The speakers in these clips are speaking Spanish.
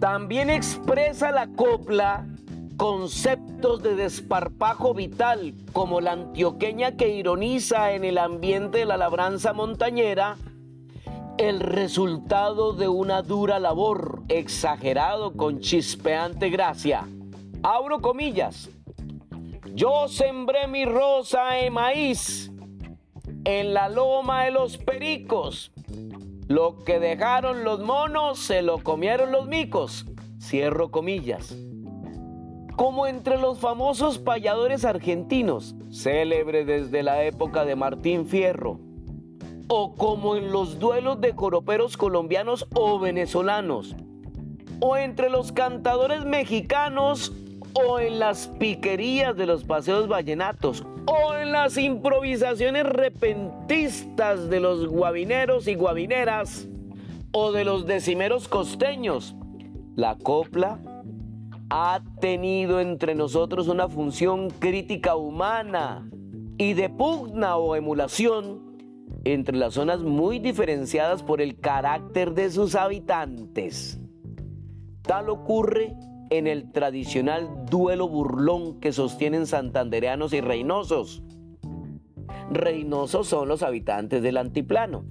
También expresa la copla conceptos de desparpajo vital, como la antioqueña que ironiza en el ambiente de la labranza montañera el resultado de una dura labor, exagerado con chispeante gracia. Abro comillas. Yo sembré mi rosa de maíz en la loma de los pericos. Lo que dejaron los monos se lo comieron los micos. Cierro comillas como entre los famosos payadores argentinos, célebre desde la época de Martín Fierro, o como en los duelos de coroperos colombianos o venezolanos, o entre los cantadores mexicanos, o en las piquerías de los paseos vallenatos, o en las improvisaciones repentistas de los guabineros y guabineras, o de los decimeros costeños. La copla ha tenido entre nosotros una función crítica humana y de pugna o emulación entre las zonas muy diferenciadas por el carácter de sus habitantes. Tal ocurre en el tradicional duelo burlón que sostienen santandereanos y reinosos. Reinosos son los habitantes del antiplano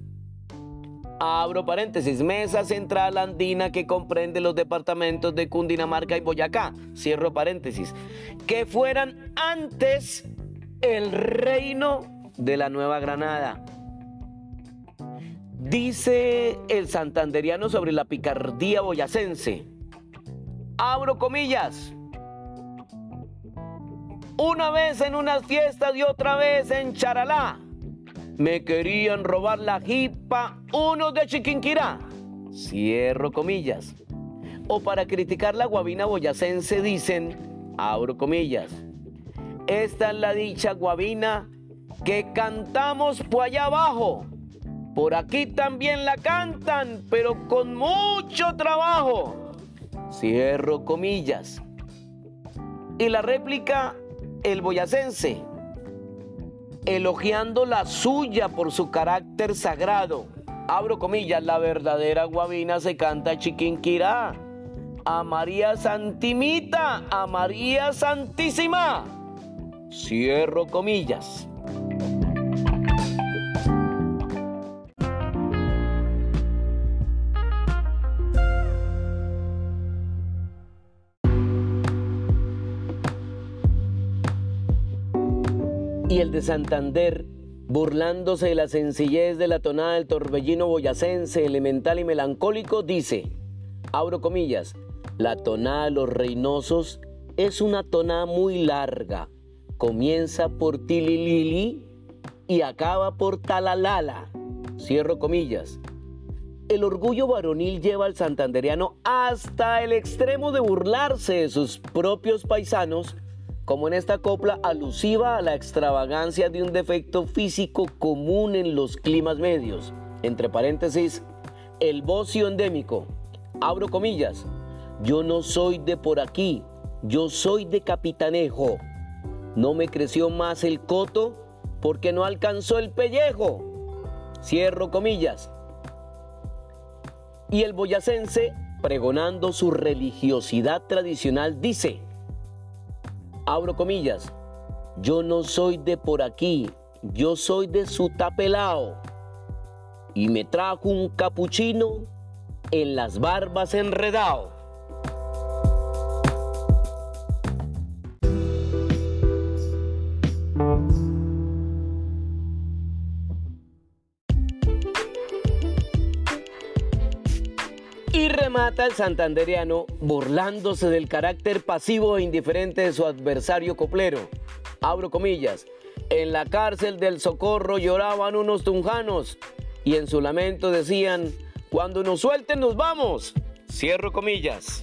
Abro paréntesis, mesa central andina que comprende los departamentos de Cundinamarca y Boyacá. Cierro paréntesis. Que fueran antes el reino de la Nueva Granada. Dice el santanderiano sobre la picardía boyacense. Abro comillas. Una vez en unas fiestas y otra vez en Charalá me querían robar la jipa unos de Chiquinquirá. Cierro comillas. O para criticar la guabina boyacense dicen, abro comillas, esta es la dicha guabina que cantamos por allá abajo. Por aquí también la cantan, pero con mucho trabajo. Cierro comillas. Y la réplica, el boyacense elogiando la suya por su carácter sagrado. Abro comillas, la verdadera guabina se canta chiquinquirá. A María Santimita, a María Santísima. Cierro comillas. Y el de Santander, burlándose de la sencillez de la tonada del torbellino boyacense, elemental y melancólico, dice, abro comillas, la tonada de los reinosos es una tonada muy larga. Comienza por tililili y acaba por talalala. Cierro comillas. El orgullo varonil lleva al santandereano hasta el extremo de burlarse de sus propios paisanos como en esta copla alusiva a la extravagancia de un defecto físico común en los climas medios. Entre paréntesis, el bocio endémico. Abro comillas. Yo no soy de por aquí, yo soy de Capitanejo. No me creció más el coto porque no alcanzó el pellejo. Cierro comillas. Y el boyacense, pregonando su religiosidad tradicional, dice, abro comillas, yo no soy de por aquí, yo soy de Sutapelao. Y me trajo un capuchino en las barbas enredado. Mata el santanderiano burlándose del carácter pasivo e indiferente de su adversario coplero. Abro comillas. En la cárcel del socorro lloraban unos tunjanos y en su lamento decían, cuando nos suelten nos vamos. Cierro comillas.